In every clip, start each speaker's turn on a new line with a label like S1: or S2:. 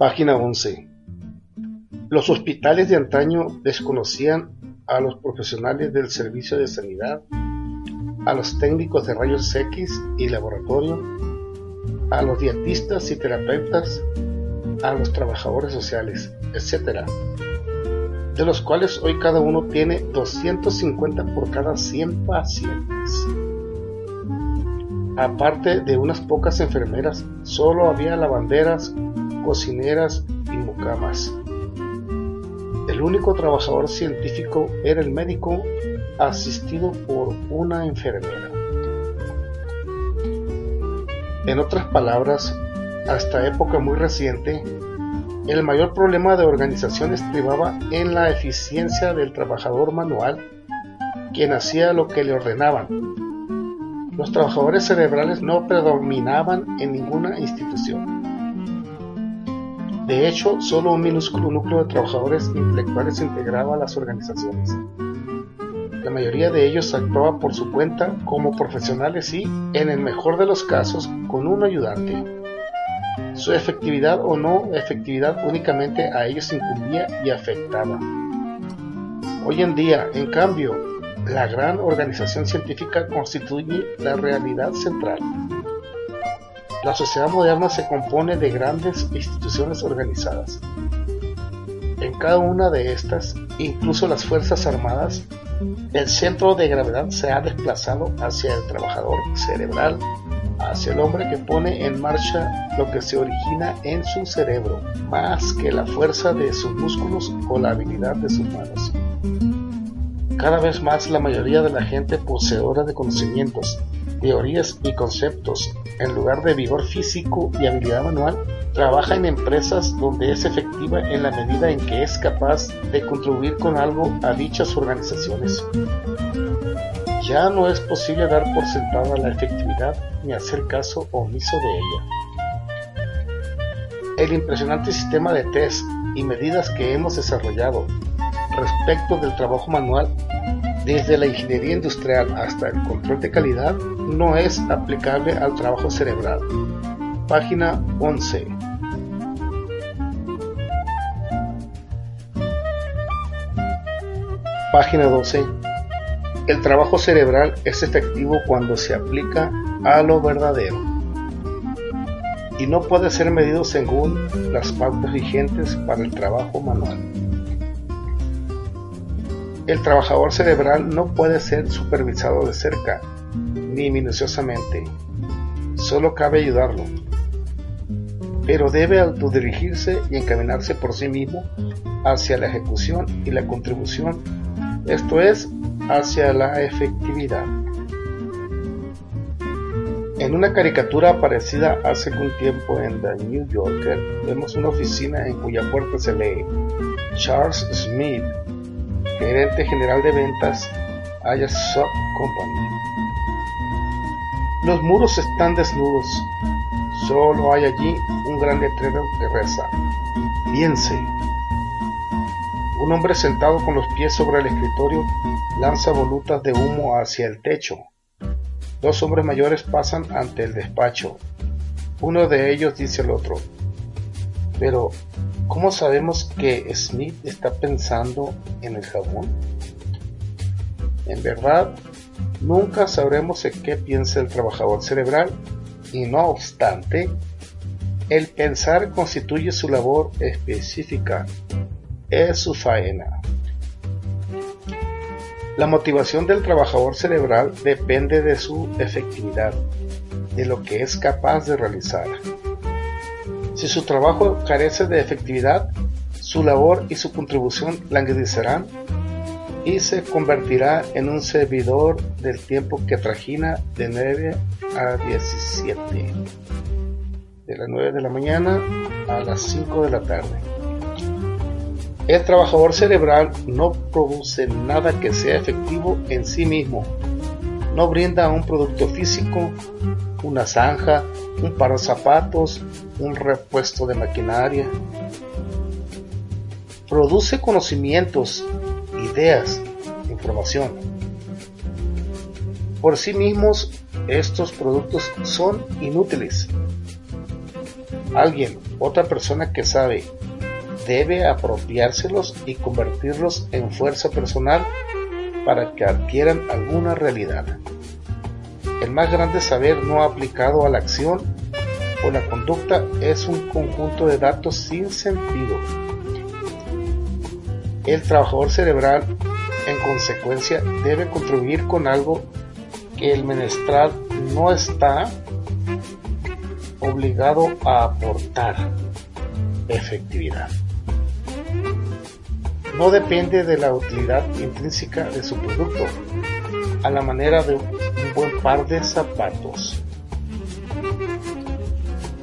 S1: Página 11. Los hospitales de antaño desconocían a los profesionales del servicio de sanidad, a los técnicos de rayos X y laboratorio, a los dietistas y terapeutas, a los trabajadores sociales, etc. De los cuales hoy cada uno tiene 250 por cada 100 pacientes. Aparte de unas pocas enfermeras, solo había lavanderas, cocineras y mucamas. El único trabajador científico era el médico asistido por una enfermera. En otras palabras, hasta época muy reciente, el mayor problema de organización estribaba en la eficiencia del trabajador manual, quien hacía lo que le ordenaban. Los trabajadores cerebrales no predominaban en ninguna institución. De hecho, solo un minúsculo núcleo de trabajadores intelectuales integraba las organizaciones. La mayoría de ellos actuaba por su cuenta como profesionales y, en el mejor de los casos, con un ayudante. Su efectividad o no efectividad únicamente a ellos incumbía y afectaba. Hoy en día, en cambio, la gran organización científica constituye la realidad central. La sociedad moderna se compone de grandes instituciones organizadas. En cada una de estas, incluso las Fuerzas Armadas, el centro de gravedad se ha desplazado hacia el trabajador cerebral, hacia el hombre que pone en marcha lo que se origina en su cerebro, más que la fuerza de sus músculos o la habilidad de sus manos. Cada vez más la mayoría de la gente poseedora de conocimientos, teorías y conceptos, en lugar de vigor físico y habilidad manual, trabaja en empresas donde es efectiva en la medida en que es capaz de contribuir con algo a dichas organizaciones. Ya no es posible dar por sentada la efectividad ni hacer caso omiso de ella. El impresionante sistema de test y medidas que hemos desarrollado respecto del trabajo manual desde la ingeniería industrial hasta el control de calidad no es aplicable al trabajo cerebral. Página 11. Página 12. El trabajo cerebral es efectivo cuando se aplica a lo verdadero y no puede ser medido según las pautas vigentes para el trabajo manual. El trabajador cerebral no puede ser supervisado de cerca ni minuciosamente, solo cabe ayudarlo, pero debe autodirigirse y encaminarse por sí mismo hacia la ejecución y la contribución, esto es, hacia la efectividad. En una caricatura aparecida hace algún tiempo en The New Yorker, vemos una oficina en cuya puerta se lee Charles Smith, gerente general de ventas, Aya Sub Company. Los muros están desnudos. Solo hay allí un gran letrero que reza. Piense. Un hombre sentado con los pies sobre el escritorio lanza volutas de humo hacia el techo. Dos hombres mayores pasan ante el despacho. Uno de ellos dice al otro, pero ¿Cómo sabemos que Smith está pensando en el jabón? En verdad, nunca sabremos en qué piensa el trabajador cerebral y no obstante, el pensar constituye su labor específica, es su faena. La motivación del trabajador cerebral depende de su efectividad, de lo que es capaz de realizar. Si su trabajo carece de efectividad, su labor y su contribución languidecerán y se convertirá en un servidor del tiempo que trajina de 9 a 17, de las 9 de la mañana a las 5 de la tarde. El trabajador cerebral no produce nada que sea efectivo en sí mismo, no brinda un producto físico, una zanja, un par de zapatos, un repuesto de maquinaria. Produce conocimientos, ideas, información. Por sí mismos, estos productos son inútiles. Alguien, otra persona que sabe, debe apropiárselos y convertirlos en fuerza personal para que adquieran alguna realidad. El más grande saber no aplicado a la acción o la conducta es un conjunto de datos sin sentido. El trabajador cerebral, en consecuencia, debe contribuir con algo que el menestral no está obligado a aportar efectividad. No depende de la utilidad intrínseca de su producto, a la manera de buen par de zapatos.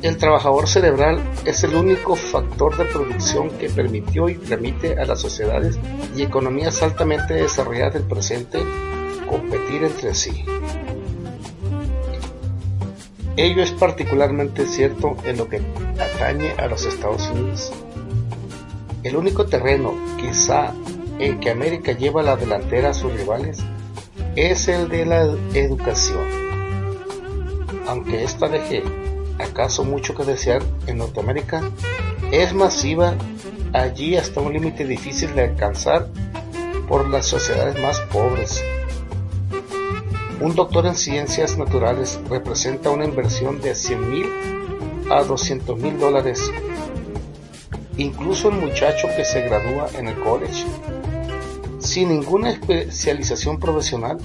S1: El trabajador cerebral es el único factor de producción que permitió y permite a las sociedades y economías altamente desarrolladas del presente competir entre sí. Ello es particularmente cierto en lo que atañe a los Estados Unidos. El único terreno, quizá, en que América lleva la delantera a sus rivales es el de la educación. Aunque esta deje acaso mucho que desear en Norteamérica, es masiva allí hasta un límite difícil de alcanzar por las sociedades más pobres. Un doctor en ciencias naturales representa una inversión de 100 mil a 200 mil dólares. Incluso el muchacho que se gradúa en el college sin ninguna especialización profesional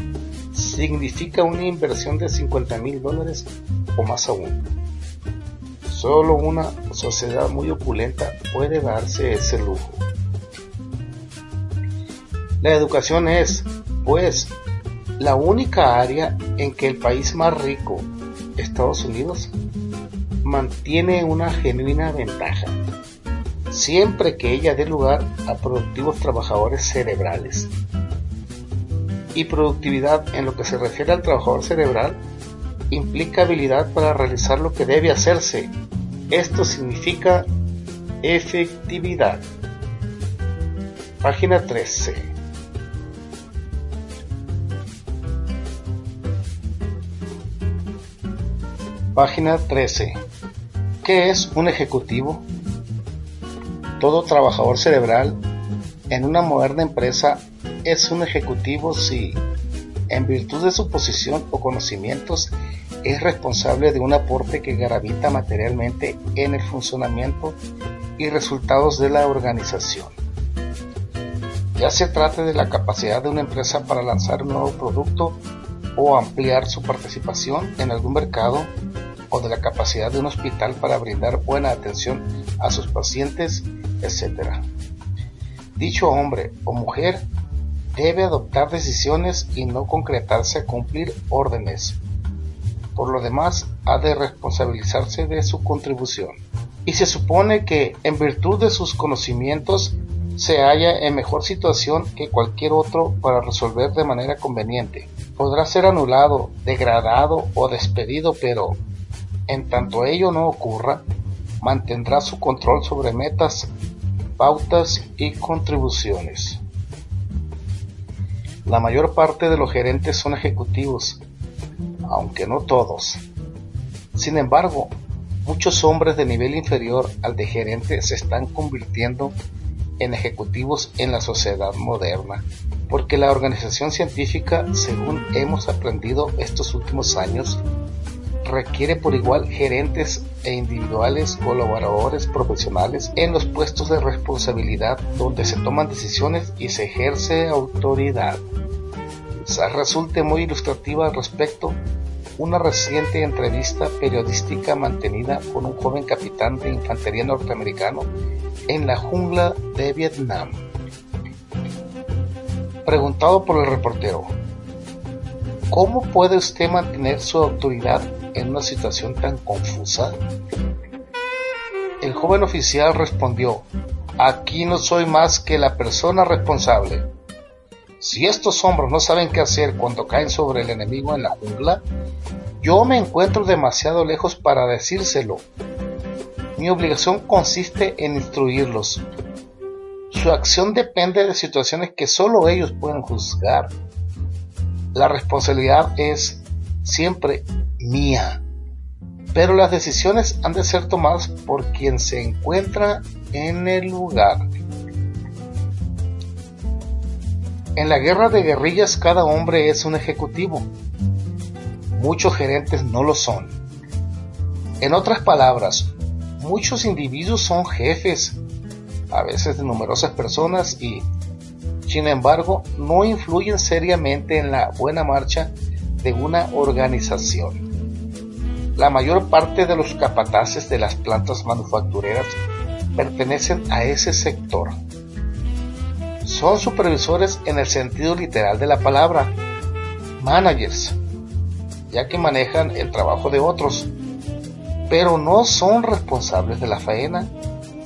S1: significa una inversión de 50 mil dólares o más aún. Solo una sociedad muy opulenta puede darse ese lujo. La educación es, pues, la única área en que el país más rico, Estados Unidos, mantiene una genuina ventaja, siempre que ella dé lugar a productivos trabajadores cerebrales. Y productividad en lo que se refiere al trabajador cerebral implica habilidad para realizar lo que debe hacerse. Esto significa efectividad. Página 13. Página 13. ¿Qué es un ejecutivo? Todo trabajador cerebral en una moderna empresa es un ejecutivo si, en virtud de su posición o conocimientos, es responsable de un aporte que gravita materialmente en el funcionamiento y resultados de la organización. Ya se trate de la capacidad de una empresa para lanzar un nuevo producto o ampliar su participación en algún mercado o de la capacidad de un hospital para brindar buena atención a sus pacientes, etc. Dicho hombre o mujer debe adoptar decisiones y no concretarse a cumplir órdenes. Por lo demás, ha de responsabilizarse de su contribución. Y se supone que, en virtud de sus conocimientos, se halla en mejor situación que cualquier otro para resolver de manera conveniente. Podrá ser anulado, degradado o despedido, pero en tanto ello no ocurra, mantendrá su control sobre metas, pautas y contribuciones. La mayor parte de los gerentes son ejecutivos, aunque no todos. Sin embargo, muchos hombres de nivel inferior al de gerente se están convirtiendo en ejecutivos en la sociedad moderna, porque la organización científica, según hemos aprendido estos últimos años, requiere por igual gerentes e individuales colaboradores profesionales en los puestos de responsabilidad donde se toman decisiones y se ejerce autoridad. Quizás resulte muy ilustrativa al respecto una reciente entrevista periodística mantenida con un joven capitán de infantería norteamericano en la jungla de Vietnam. Preguntado por el reportero, ¿cómo puede usted mantener su autoridad en una situación tan confusa? El joven oficial respondió, aquí no soy más que la persona responsable. Si estos hombres no saben qué hacer cuando caen sobre el enemigo en la jungla, yo me encuentro demasiado lejos para decírselo. Mi obligación consiste en instruirlos. Su acción depende de situaciones que solo ellos pueden juzgar. La responsabilidad es siempre mía. pero las decisiones han de ser tomadas por quien se encuentra en el lugar. En la guerra de guerrillas cada hombre es un ejecutivo. Muchos gerentes no lo son. En otras palabras, muchos individuos son jefes, a veces de numerosas personas y, sin embargo, no influyen seriamente en la buena marcha de una organización. La mayor parte de los capataces de las plantas manufactureras pertenecen a ese sector. Son supervisores en el sentido literal de la palabra, managers, ya que manejan el trabajo de otros, pero no son responsables de la faena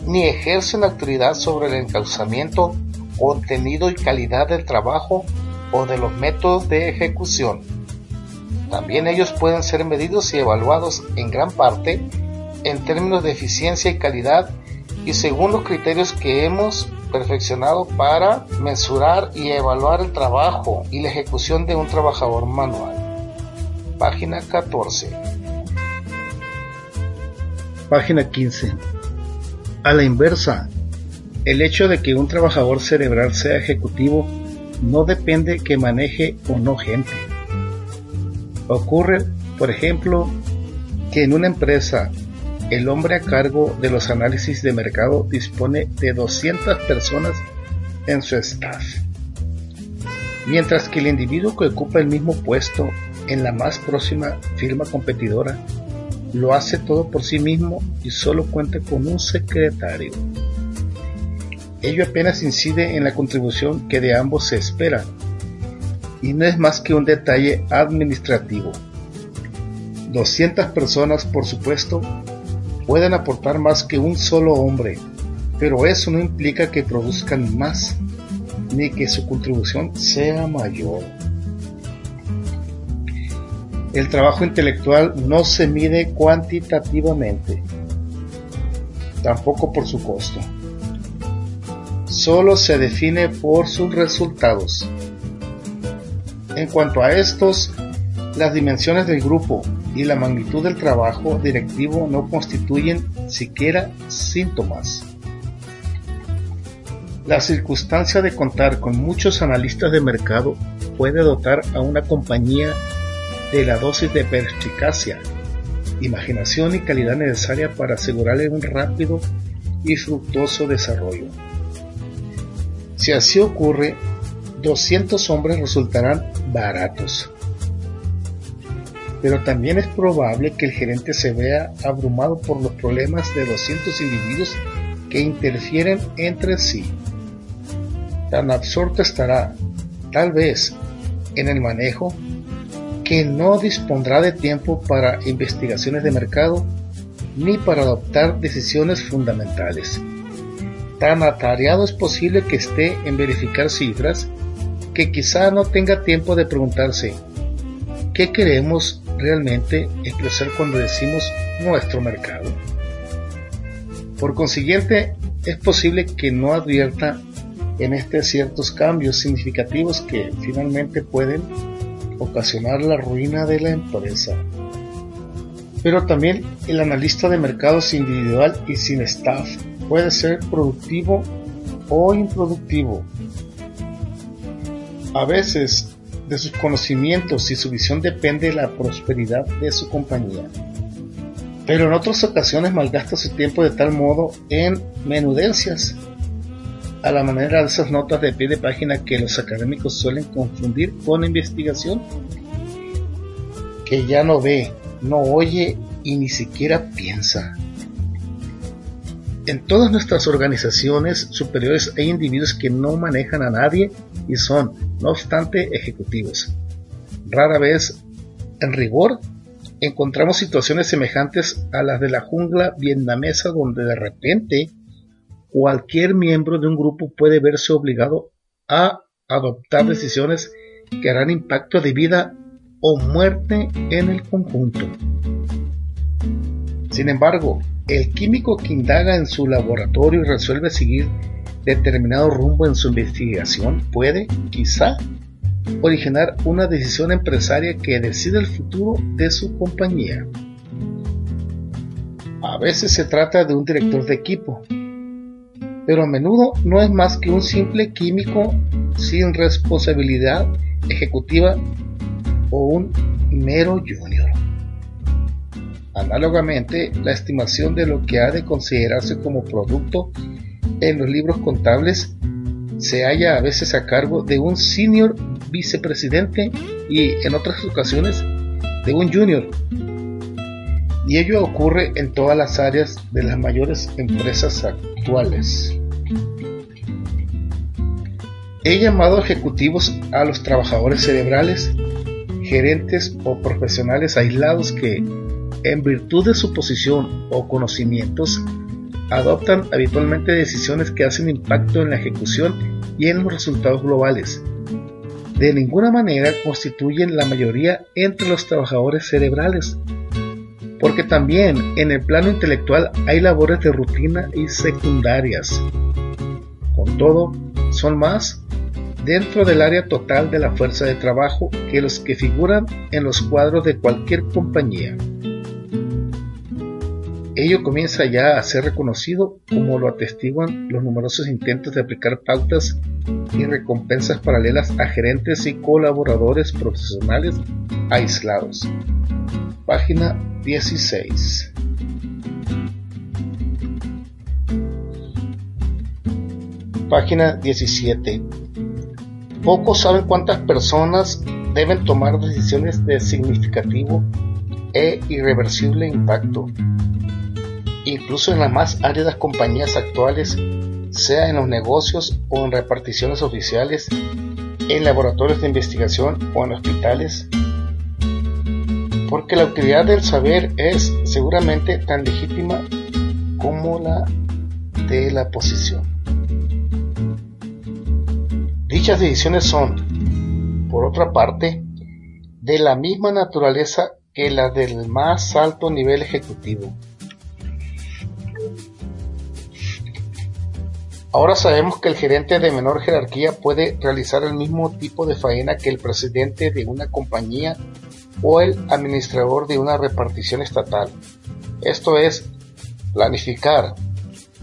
S1: ni ejercen autoridad sobre el encauzamiento, contenido y calidad del trabajo o de los métodos de ejecución. También ellos pueden ser medidos y evaluados en gran parte en términos de eficiencia y calidad y según los criterios que hemos perfeccionado para mesurar y evaluar el trabajo y la ejecución de un trabajador manual. Página 14.
S2: Página 15. A la inversa, el hecho de que un trabajador cerebral sea ejecutivo no depende que maneje o no gente Ocurre, por ejemplo, que en una empresa el hombre a cargo de los análisis de mercado dispone de 200 personas en su staff, mientras que el individuo que ocupa el mismo puesto en la más próxima firma competidora lo hace todo por sí mismo y solo cuenta con un secretario. Ello apenas incide en la contribución que de ambos se espera, y no es más que un detalle administrativo. 200 personas, por supuesto, pueden aportar más que un solo hombre, pero eso no implica que produzcan más, ni que su contribución sea mayor. El trabajo intelectual no se mide cuantitativamente, tampoco por su costo. Solo se define por sus resultados. En cuanto a estos, las dimensiones del grupo y la magnitud del trabajo directivo no constituyen siquiera síntomas. La circunstancia de contar con muchos analistas de mercado puede dotar a una compañía de la dosis de perspicacia, imaginación y calidad necesaria para asegurarle un rápido y fructuoso desarrollo. Si así ocurre, 200 hombres resultarán baratos. Pero también es probable que el gerente se vea abrumado por los problemas de 200 individuos que interfieren entre sí. Tan absorto estará, tal vez, en el manejo que no dispondrá de tiempo para investigaciones de mercado ni para adoptar decisiones fundamentales. Tan atareado es posible que esté en verificar cifras que quizá no tenga tiempo de preguntarse qué queremos realmente expresar cuando decimos nuestro mercado. Por consiguiente, es posible que no advierta en este ciertos cambios significativos que finalmente pueden ocasionar la ruina de la empresa. Pero también el analista de mercados individual y sin staff puede ser productivo o improductivo a veces de sus conocimientos y su visión depende la prosperidad de su compañía. Pero en otras ocasiones malgasta su tiempo de tal modo en menudencias, a la manera de esas notas de pie de página que los académicos suelen confundir con investigación, que ya no ve, no oye y ni siquiera piensa. En todas nuestras organizaciones superiores hay individuos que no manejan a nadie y son, no obstante, ejecutivos. Rara vez, en rigor, encontramos situaciones semejantes a las de la jungla vietnamesa donde de repente cualquier miembro de un grupo puede verse obligado a adoptar decisiones que harán impacto de vida o muerte en el conjunto. Sin embargo, el químico que indaga en su laboratorio y resuelve seguir determinado rumbo en su investigación puede, quizá, originar una decisión empresaria que decide el futuro de su compañía. A veces se trata de un director de equipo, pero a menudo no es más que un simple químico sin responsabilidad ejecutiva o un mero junior. Análogamente, la estimación de lo que ha de considerarse como producto en los libros contables se halla a veces a cargo de un senior vicepresidente y en otras ocasiones de un junior. Y ello ocurre en todas las áreas de las mayores empresas actuales. He llamado ejecutivos a los trabajadores cerebrales, gerentes o profesionales aislados que, en virtud de su posición o conocimientos, adoptan habitualmente decisiones que hacen impacto en la ejecución y en los resultados globales. De ninguna manera constituyen la mayoría entre los trabajadores cerebrales, porque también en el plano intelectual hay labores de rutina y secundarias. Con todo, son más dentro del área total de la fuerza de trabajo que los que figuran en los cuadros de cualquier compañía. Ello comienza ya a ser reconocido como lo atestiguan los numerosos intentos de aplicar pautas y recompensas paralelas a gerentes y colaboradores profesionales aislados. Página 16. Página 17. Pocos saben cuántas personas deben tomar decisiones de significativo e irreversible impacto incluso en las más áridas compañías actuales, sea en los negocios o en reparticiones oficiales, en laboratorios de investigación o en hospitales, porque la utilidad del saber es seguramente tan legítima como la de la posición. Dichas decisiones son, por otra parte, de la misma naturaleza que la del más alto nivel ejecutivo. Ahora sabemos que el gerente de menor jerarquía puede realizar el mismo tipo de faena que el presidente de una compañía o el administrador de una repartición estatal. Esto es, planificar,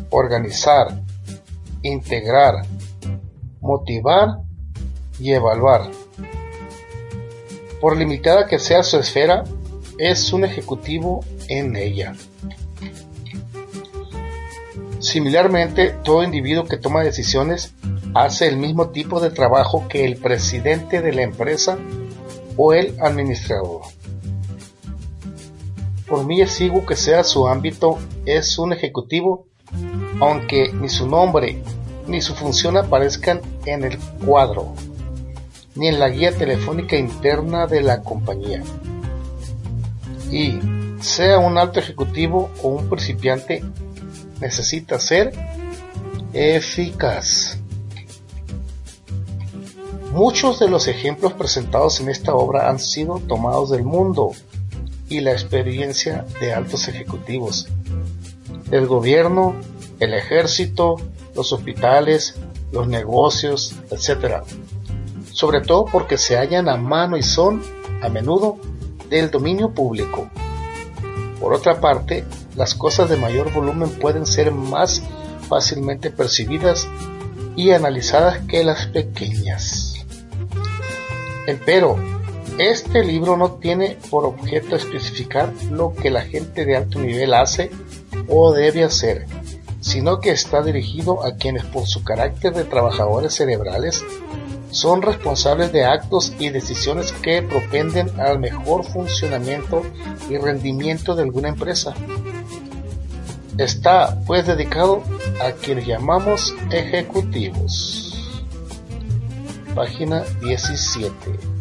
S2: organizar, integrar, motivar y evaluar. Por limitada que sea su esfera, es un ejecutivo en ella. Similarmente, todo individuo que toma decisiones hace el mismo tipo de trabajo que el presidente de la empresa o el administrador. Por muy exiguo que sea su ámbito, es un ejecutivo, aunque ni su nombre ni su función aparezcan en el cuadro, ni en la guía telefónica interna de la compañía. Y sea un alto ejecutivo o un principiante, necesita ser eficaz. Muchos de los ejemplos presentados en esta obra han sido tomados del mundo y la experiencia de altos ejecutivos, del gobierno, el ejército, los hospitales, los negocios, etc. Sobre todo porque se hallan a mano y son, a menudo, del dominio público. Por otra parte, las cosas de mayor volumen pueden ser más fácilmente percibidas y analizadas que las pequeñas. Empero, este libro no tiene por objeto especificar lo que la gente de alto nivel hace o debe hacer, sino que está dirigido a quienes por su carácter de trabajadores cerebrales son responsables de actos y decisiones que propenden al mejor funcionamiento y rendimiento de alguna empresa. Está pues dedicado a quienes llamamos ejecutivos. Página 17.